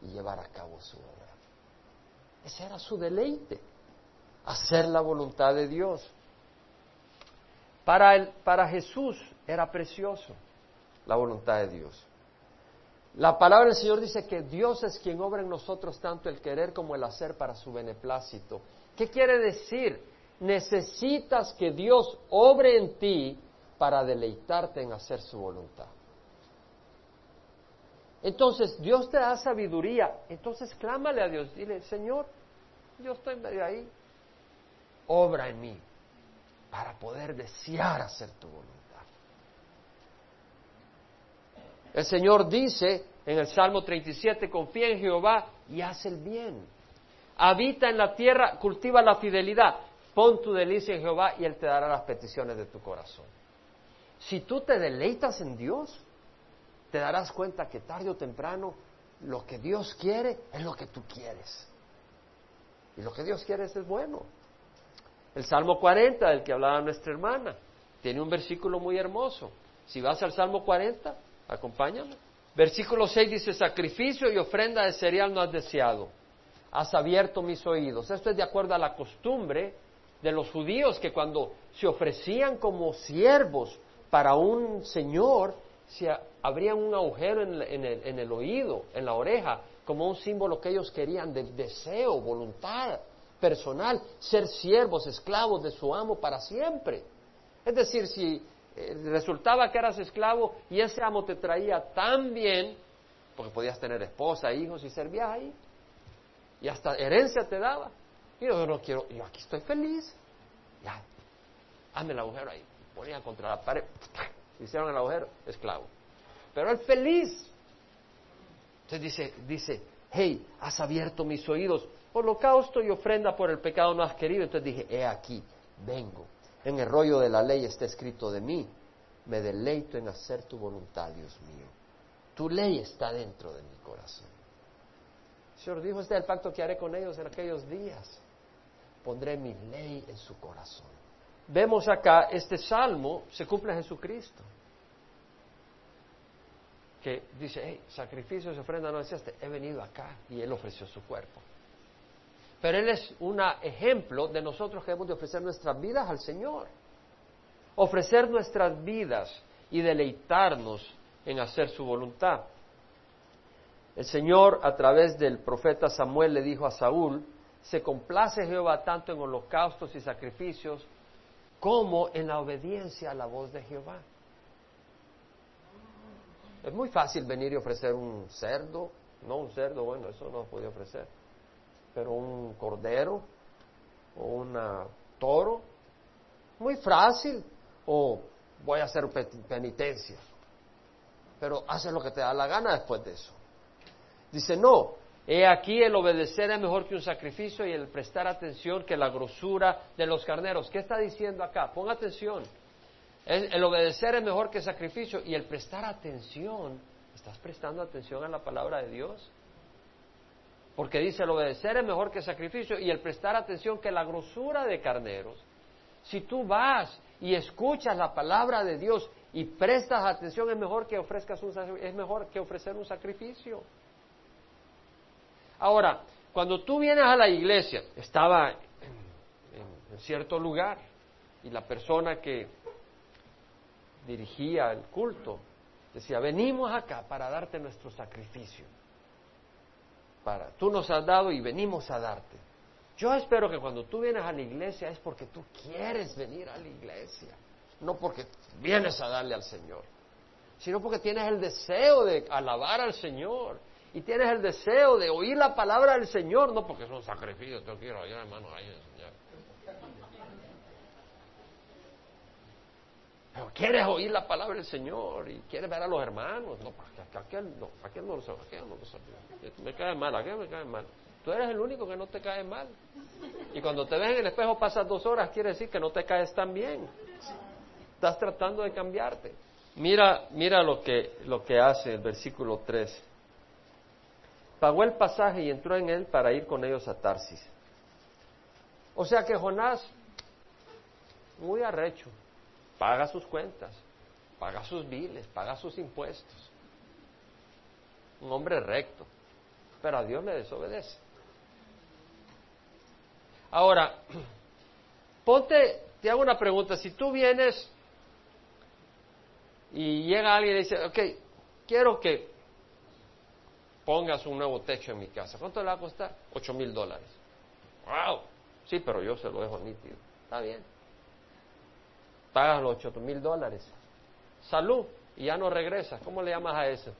Speaker 1: y llevar a cabo su obra. Ese era su deleite, hacer la voluntad de Dios. Para, para Jesús era precioso la voluntad de Dios. La palabra del Señor dice que Dios es quien obra en nosotros tanto el querer como el hacer para su beneplácito. ¿Qué quiere decir? Necesitas que Dios obre en ti para deleitarte en hacer su voluntad. Entonces, Dios te da sabiduría. Entonces, clámale a Dios. Dile, Señor, yo estoy medio ahí. Obra en mí para poder desear hacer tu voluntad. El Señor dice en el Salmo 37, confía en Jehová y haz el bien. Habita en la tierra, cultiva la fidelidad. Pon tu delicia en Jehová y Él te dará las peticiones de tu corazón. Si tú te deleitas en Dios, te darás cuenta que tarde o temprano lo que Dios quiere es lo que tú quieres. Y lo que Dios quiere es bueno. El Salmo 40, del que hablaba nuestra hermana, tiene un versículo muy hermoso. Si vas al Salmo 40, acompáñame. Versículo 6 dice, sacrificio y ofrenda de cereal no has deseado, has abierto mis oídos. Esto es de acuerdo a la costumbre de los judíos que cuando se ofrecían como siervos para un señor, se abrían un agujero en, el, en el oído, en la oreja, como un símbolo que ellos querían de deseo, voluntad personal, ser siervos, esclavos de su amo para siempre. Es decir, si resultaba que eras esclavo y ese amo te traía tan bien, porque podías tener esposa, hijos y servías ahí, y hasta herencia te daba. Y yo no quiero, yo aquí estoy feliz, ya, hazme el agujero ahí. Ponía contra la pared, hicieron el agujero, esclavo. Pero él feliz. Entonces dice, dice, hey, has abierto mis oídos, holocausto y ofrenda por el pecado no has querido. Entonces dije, he aquí, vengo en el rollo de la ley está escrito de mí, me deleito en hacer tu voluntad, Dios mío. Tu ley está dentro de mi corazón. El Señor dijo, este es el pacto que haré con ellos en aquellos días. Pondré mi ley en su corazón. Vemos acá, este salmo se cumple en Jesucristo. Que dice, hey, sacrificios y ofrenda no deseaste, he venido acá y Él ofreció su cuerpo. Pero Él es un ejemplo de nosotros que hemos de ofrecer nuestras vidas al Señor. Ofrecer nuestras vidas y deleitarnos en hacer su voluntad. El Señor, a través del profeta Samuel, le dijo a Saúl, se complace Jehová tanto en holocaustos y sacrificios como en la obediencia a la voz de Jehová. Es muy fácil venir y ofrecer un cerdo, no un cerdo, bueno, eso no puede ofrecer pero un cordero o un toro, muy fácil, o voy a hacer penitencia, pero hace lo que te da la gana después de eso. Dice, no, he aquí el obedecer es mejor que un sacrificio y el prestar atención que la grosura de los carneros. ¿Qué está diciendo acá? Pon atención. El obedecer es mejor que sacrificio y el prestar atención. ¿Estás prestando atención a la palabra de Dios? Porque dice, el obedecer es mejor que sacrificio y el prestar atención que la grosura de carneros. Si tú vas y escuchas la palabra de Dios y prestas atención, es mejor que ofrezcas un es mejor que ofrecer un sacrificio. Ahora, cuando tú vienes a la iglesia, estaba en cierto lugar y la persona que dirigía el culto decía, venimos acá para darte nuestro sacrificio para, tú nos has dado y venimos a darte. Yo espero que cuando tú vienes a la iglesia es porque tú quieres venir a la iglesia, no porque vienes a darle al Señor. sino porque tienes el deseo de alabar al Señor y tienes el deseo de oír la palabra del Señor, no porque es un sacrificio, te quiero oír, hermano. Pero quieres oír la palabra del Señor y quieres ver a los hermanos. No, aquel no, aquel no lo sabe, aquel no lo sabe. Me cae mal, aquel me cae mal. Tú eres el único que no te cae mal. Y cuando te ves en el espejo pasas dos horas, quiere decir que no te caes tan bien. Estás tratando de cambiarte. Mira, mira lo que, lo que hace el versículo 3. Pagó el pasaje y entró en él para ir con ellos a Tarsis. O sea que Jonás, muy arrecho, paga sus cuentas, paga sus biles, paga sus impuestos. Un hombre recto, pero a Dios le desobedece. Ahora, ponte, te hago una pregunta, si tú vienes y llega alguien y dice, ok, quiero que pongas un nuevo techo en mi casa, ¿cuánto le va a costar? Ocho mil dólares. ¡Wow! Sí, pero yo se lo dejo nítido. Está bien pagas los ocho mil dólares. Salud, y ya no regresas. ¿Cómo le llamas a eso?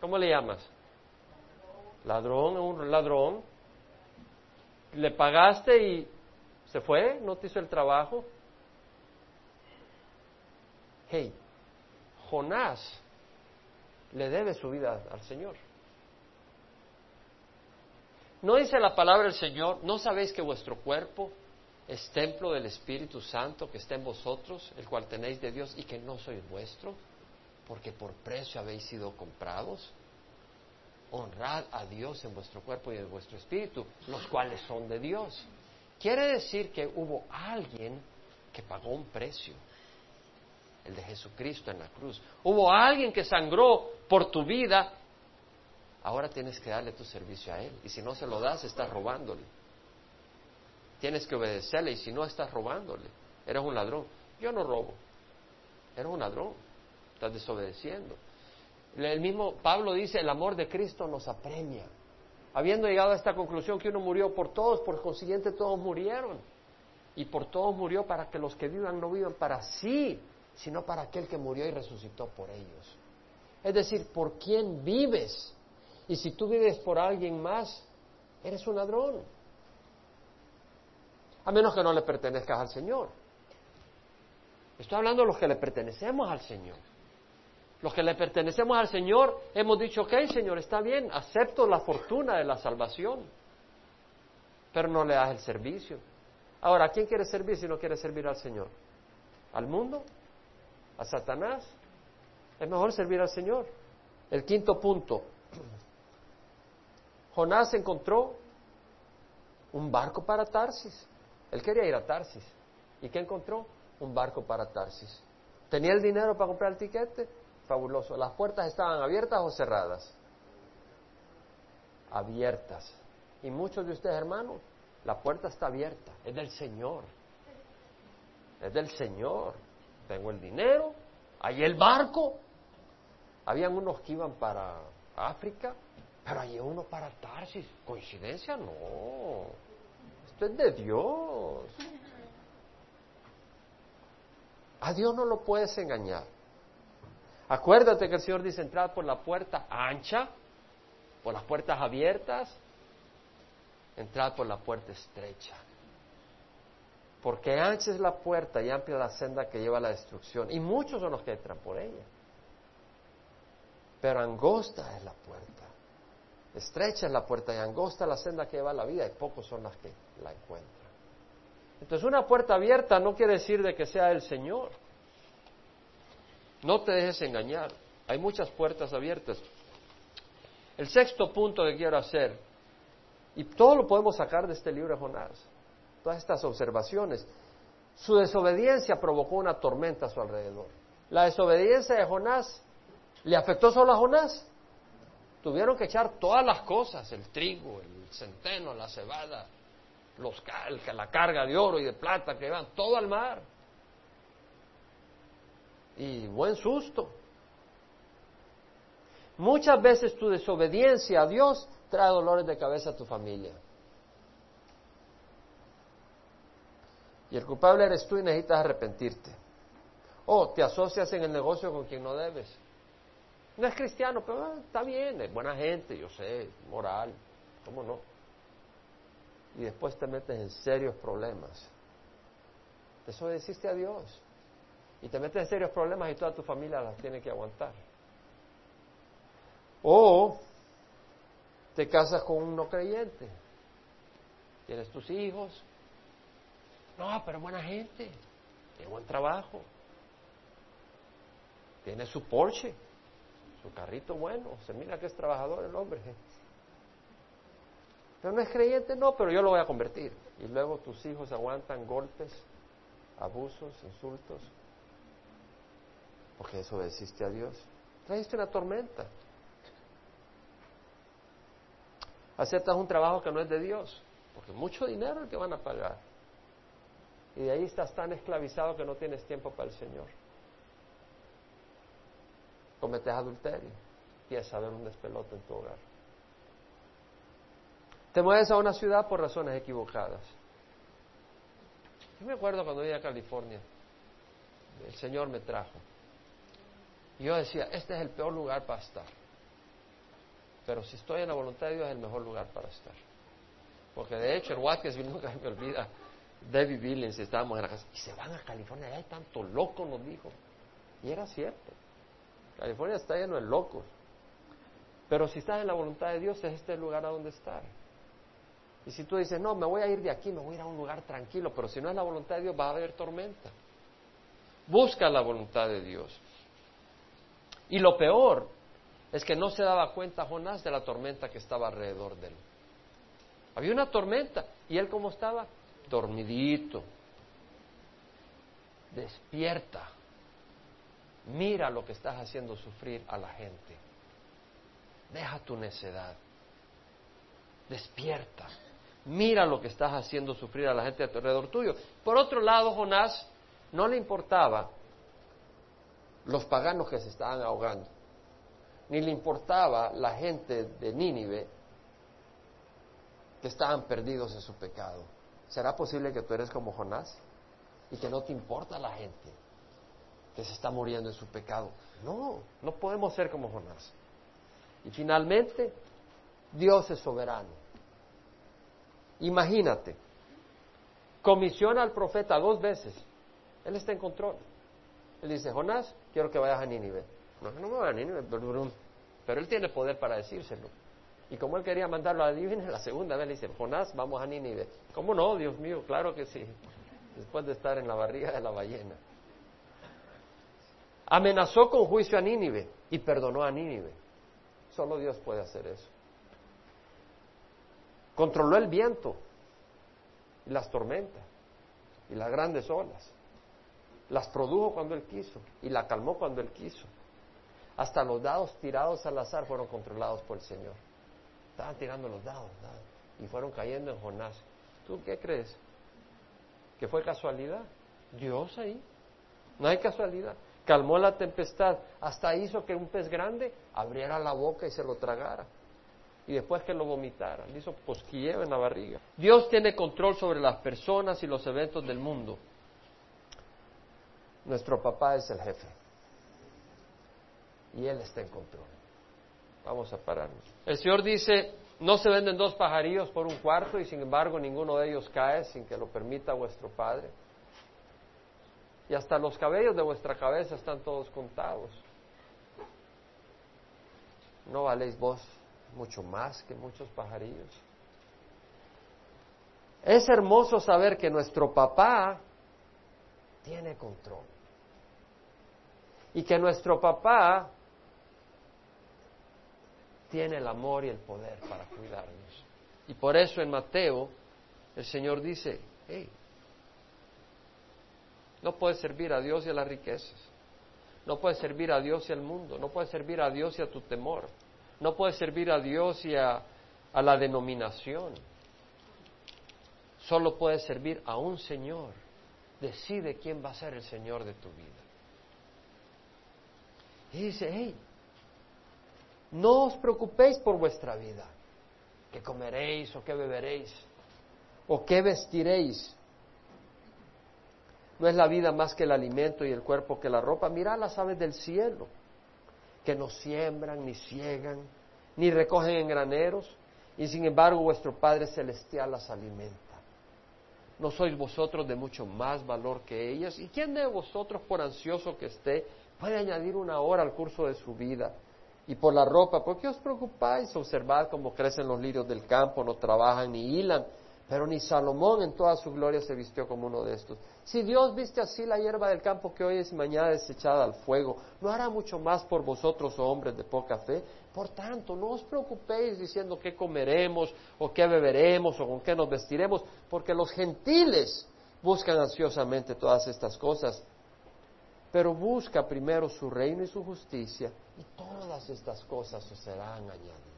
Speaker 1: ¿Cómo le llamas? Ladrón, un ladrón. Le pagaste y se fue, no te hizo el trabajo. Hey, Jonás le debe su vida al Señor. ¿No dice la palabra del Señor? ¿No sabéis que vuestro cuerpo es templo del Espíritu Santo que está en vosotros, el cual tenéis de Dios y que no sois vuestro, porque por precio habéis sido comprados. Honrad a Dios en vuestro cuerpo y en vuestro espíritu, los cuales son de Dios. Quiere decir que hubo alguien que pagó un precio, el de Jesucristo en la cruz. Hubo alguien que sangró por tu vida. Ahora tienes que darle tu servicio a Él. Y si no se lo das, estás robándole. Tienes que obedecerle y si no estás robándole, eres un ladrón. Yo no robo, eres un ladrón, estás desobedeciendo. El mismo Pablo dice, el amor de Cristo nos apremia. Habiendo llegado a esta conclusión que uno murió por todos, por consiguiente todos murieron. Y por todos murió para que los que vivan no vivan para sí, sino para aquel que murió y resucitó por ellos. Es decir, por quién vives. Y si tú vives por alguien más, eres un ladrón a menos que no le pertenezcas al Señor. Estoy hablando de los que le pertenecemos al Señor. Los que le pertenecemos al Señor hemos dicho, ok, Señor, está bien, acepto la fortuna de la salvación, pero no le das el servicio. Ahora, ¿a quién quiere servir si no quiere servir al Señor? ¿Al mundo? ¿A Satanás? Es mejor servir al Señor. El quinto punto. Jonás encontró un barco para Tarsis. Él quería ir a Tarsis. ¿Y qué encontró? Un barco para Tarsis. ¿Tenía el dinero para comprar el tiquete? Fabuloso. ¿Las puertas estaban abiertas o cerradas? Abiertas. Y muchos de ustedes, hermanos, la puerta está abierta. Es del Señor. Es del Señor. Tengo el dinero. Hay el barco. Habían unos que iban para África, pero hay uno para Tarsis. ¿Coincidencia? No. Es de Dios. A Dios no lo puedes engañar. Acuérdate que el Señor dice entrar por la puerta ancha, por las puertas abiertas, entrar por la puerta estrecha. Porque ancha es la puerta y amplia la senda que lleva a la destrucción. Y muchos son los que entran por ella. Pero angosta es la puerta Estrecha es la puerta y angosta la senda que lleva a la vida y pocos son las que la encuentran. Entonces una puerta abierta no quiere decir de que sea el Señor. No te dejes engañar. Hay muchas puertas abiertas. El sexto punto que quiero hacer, y todo lo podemos sacar de este libro de Jonás, todas estas observaciones, su desobediencia provocó una tormenta a su alrededor. La desobediencia de Jonás le afectó solo a Jonás, Tuvieron que echar todas las cosas, el trigo, el centeno, la cebada, los, la carga de oro y de plata que iban, todo al mar. Y buen susto. Muchas veces tu desobediencia a Dios trae dolores de cabeza a tu familia. Y el culpable eres tú y necesitas arrepentirte. O te asocias en el negocio con quien no debes. No es cristiano, pero ah, está bien, es buena gente, yo sé, moral, ¿cómo no? Y después te metes en serios problemas. Desobedeciste a Dios. Y te metes en serios problemas y toda tu familia las tiene que aguantar. O te casas con un no creyente. Tienes tus hijos. No, pero buena gente. Tiene buen trabajo. Tiene su Porsche. Su carrito bueno. Se mira que es trabajador el hombre. Pero no es creyente, no, pero yo lo voy a convertir. Y luego tus hijos aguantan golpes, abusos, insultos. Porque desobedeciste a Dios. Trajiste una tormenta. Aceptas un trabajo que no es de Dios, porque mucho dinero el que van a pagar. Y de ahí estás tan esclavizado que no tienes tiempo para el Señor. Cometes adulterio, empieza a haber un despelote en tu hogar. Te mueves a una ciudad por razones equivocadas. Yo me acuerdo cuando iba a California, el Señor me trajo. Y yo decía, este es el peor lugar para estar. Pero si estoy en la voluntad de Dios es el mejor lugar para estar. Porque de hecho en Watkins nunca me olvida, David Billings, estábamos en la casa, y se van a California, hay tanto loco, nos dijo. Y era cierto. California está lleno de locos. Pero si estás en la voluntad de Dios, es este el lugar a donde estar. Y si tú dices, no, me voy a ir de aquí, me voy a ir a un lugar tranquilo, pero si no es la voluntad de Dios, va a haber tormenta. Busca la voluntad de Dios. Y lo peor es que no se daba cuenta Jonás de la tormenta que estaba alrededor de él. Había una tormenta y él cómo estaba? Dormidito. Despierta. Mira lo que estás haciendo sufrir a la gente. Deja tu necedad. Despierta. Mira lo que estás haciendo sufrir a la gente alrededor tuyo. Por otro lado, Jonás no le importaba los paganos que se estaban ahogando, ni le importaba la gente de Nínive que estaban perdidos en su pecado. ¿Será posible que tú eres como Jonás y que no te importa la gente que se está muriendo en su pecado? No, no podemos ser como Jonás. Y finalmente, Dios es soberano. Imagínate, comisiona al profeta dos veces. Él está en control. Él dice, Jonás, quiero que vayas a Nínive. No, no me voy a Nínive, pero él tiene poder para decírselo. Y como él quería mandarlo a Nínive, la segunda vez le dice, Jonás, vamos a Nínive. ¿Cómo no, Dios mío? Claro que sí. Después de estar en la barriga de la ballena. Amenazó con juicio a Nínive y perdonó a Nínive. Solo Dios puede hacer eso. Controló el viento y las tormentas y las grandes olas. Las produjo cuando Él quiso y la calmó cuando Él quiso. Hasta los dados tirados al azar fueron controlados por el Señor. Estaban tirando los dados, y fueron cayendo en Jonás. ¿Tú qué crees? ¿Que fue casualidad? Dios ahí. No hay casualidad. Calmó la tempestad, hasta hizo que un pez grande abriera la boca y se lo tragara y después que lo vomitaran. Hizo posquilleo en la barriga. Dios tiene control sobre las personas y los eventos del mundo. Nuestro papá es el jefe. Y Él está en control. Vamos a pararnos. El Señor dice, no se venden dos pajarillos por un cuarto y sin embargo ninguno de ellos cae sin que lo permita vuestro Padre. Y hasta los cabellos de vuestra cabeza están todos contados. No valéis vos mucho más que muchos pajarillos. Es hermoso saber que nuestro papá tiene control y que nuestro papá tiene el amor y el poder para cuidarnos. Y por eso en Mateo el Señor dice, hey, no puedes servir a Dios y a las riquezas, no puedes servir a Dios y al mundo, no puedes servir a Dios y a tu temor, no puedes servir a Dios y a, la denominación. Solo puedes servir a un Señor. Decide quién va a ser el Señor de tu vida. Y dice, hey, no os preocupéis por vuestra vida, qué comeréis o qué beberéis o qué vestiréis. ¿No es la vida más que el alimento y el cuerpo que la ropa? Mira las aves del cielo, que no siembran, ni ciegan, ni recogen en graneros, y sin embargo vuestro Padre Celestial las alimenta. ¿No sois vosotros de mucho más valor que ellas? ¿Y quién de vosotros, por ansioso que esté, puede añadir una hora al curso de su vida? Y por la ropa, ¿por qué os preocupáis? Observad cómo crecen los lirios del campo, no trabajan ni hilan. Pero ni Salomón en toda su gloria se vistió como uno de estos. Si Dios viste así la hierba del campo que hoy es mañana desechada al fuego, ¿no hará mucho más por vosotros, oh hombres de poca fe? Por tanto, no os preocupéis diciendo qué comeremos, o qué beberemos, o con qué nos vestiremos, porque los gentiles buscan ansiosamente todas estas cosas. Pero busca primero su reino y su justicia, y todas estas cosas os serán añadidas.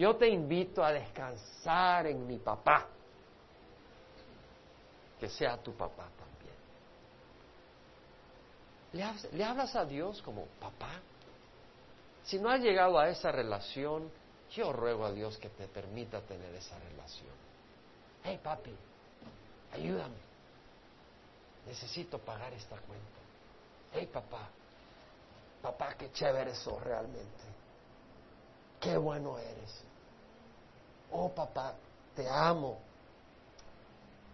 Speaker 1: Yo te invito a descansar en mi papá, que sea tu papá también. ¿Le, hablas a Dios como papá? Si no has llegado a esa relación, yo ruego a Dios que te permita tener esa relación. Hey papi, ayúdame. Necesito pagar esta cuenta. Hey papá, papá, qué chévere sos realmente. Qué bueno eres. Oh papá, te amo.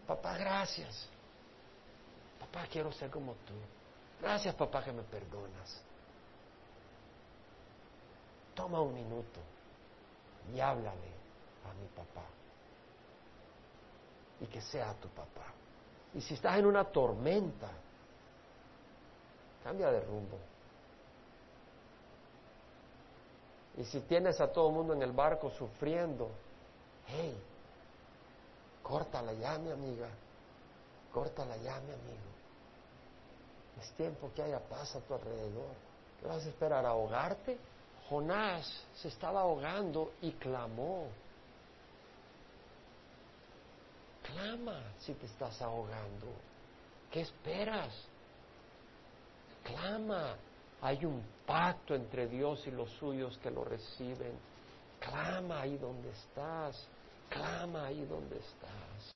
Speaker 1: Papá, gracias. Papá, quiero ser como tú. Gracias, papá, que me perdonas. Toma un minuto y háblale a mi papá. Y que sea tu papá. Y si estás en una tormenta, cambia de rumbo. Y si tienes a todo el mundo en el barco sufriendo, hey, córtala ya, mi amiga, córtala ya, mi amigo. Es tiempo que haya paz a tu alrededor. ¿Qué vas a esperar? ¿Ahogarte? Jonás se estaba ahogando y clamó. Clama si te estás ahogando. ¿Qué esperas? Clama. Hay un pacto entre Dios y los suyos que lo reciben. Clama ahí donde estás. Clama ahí donde estás.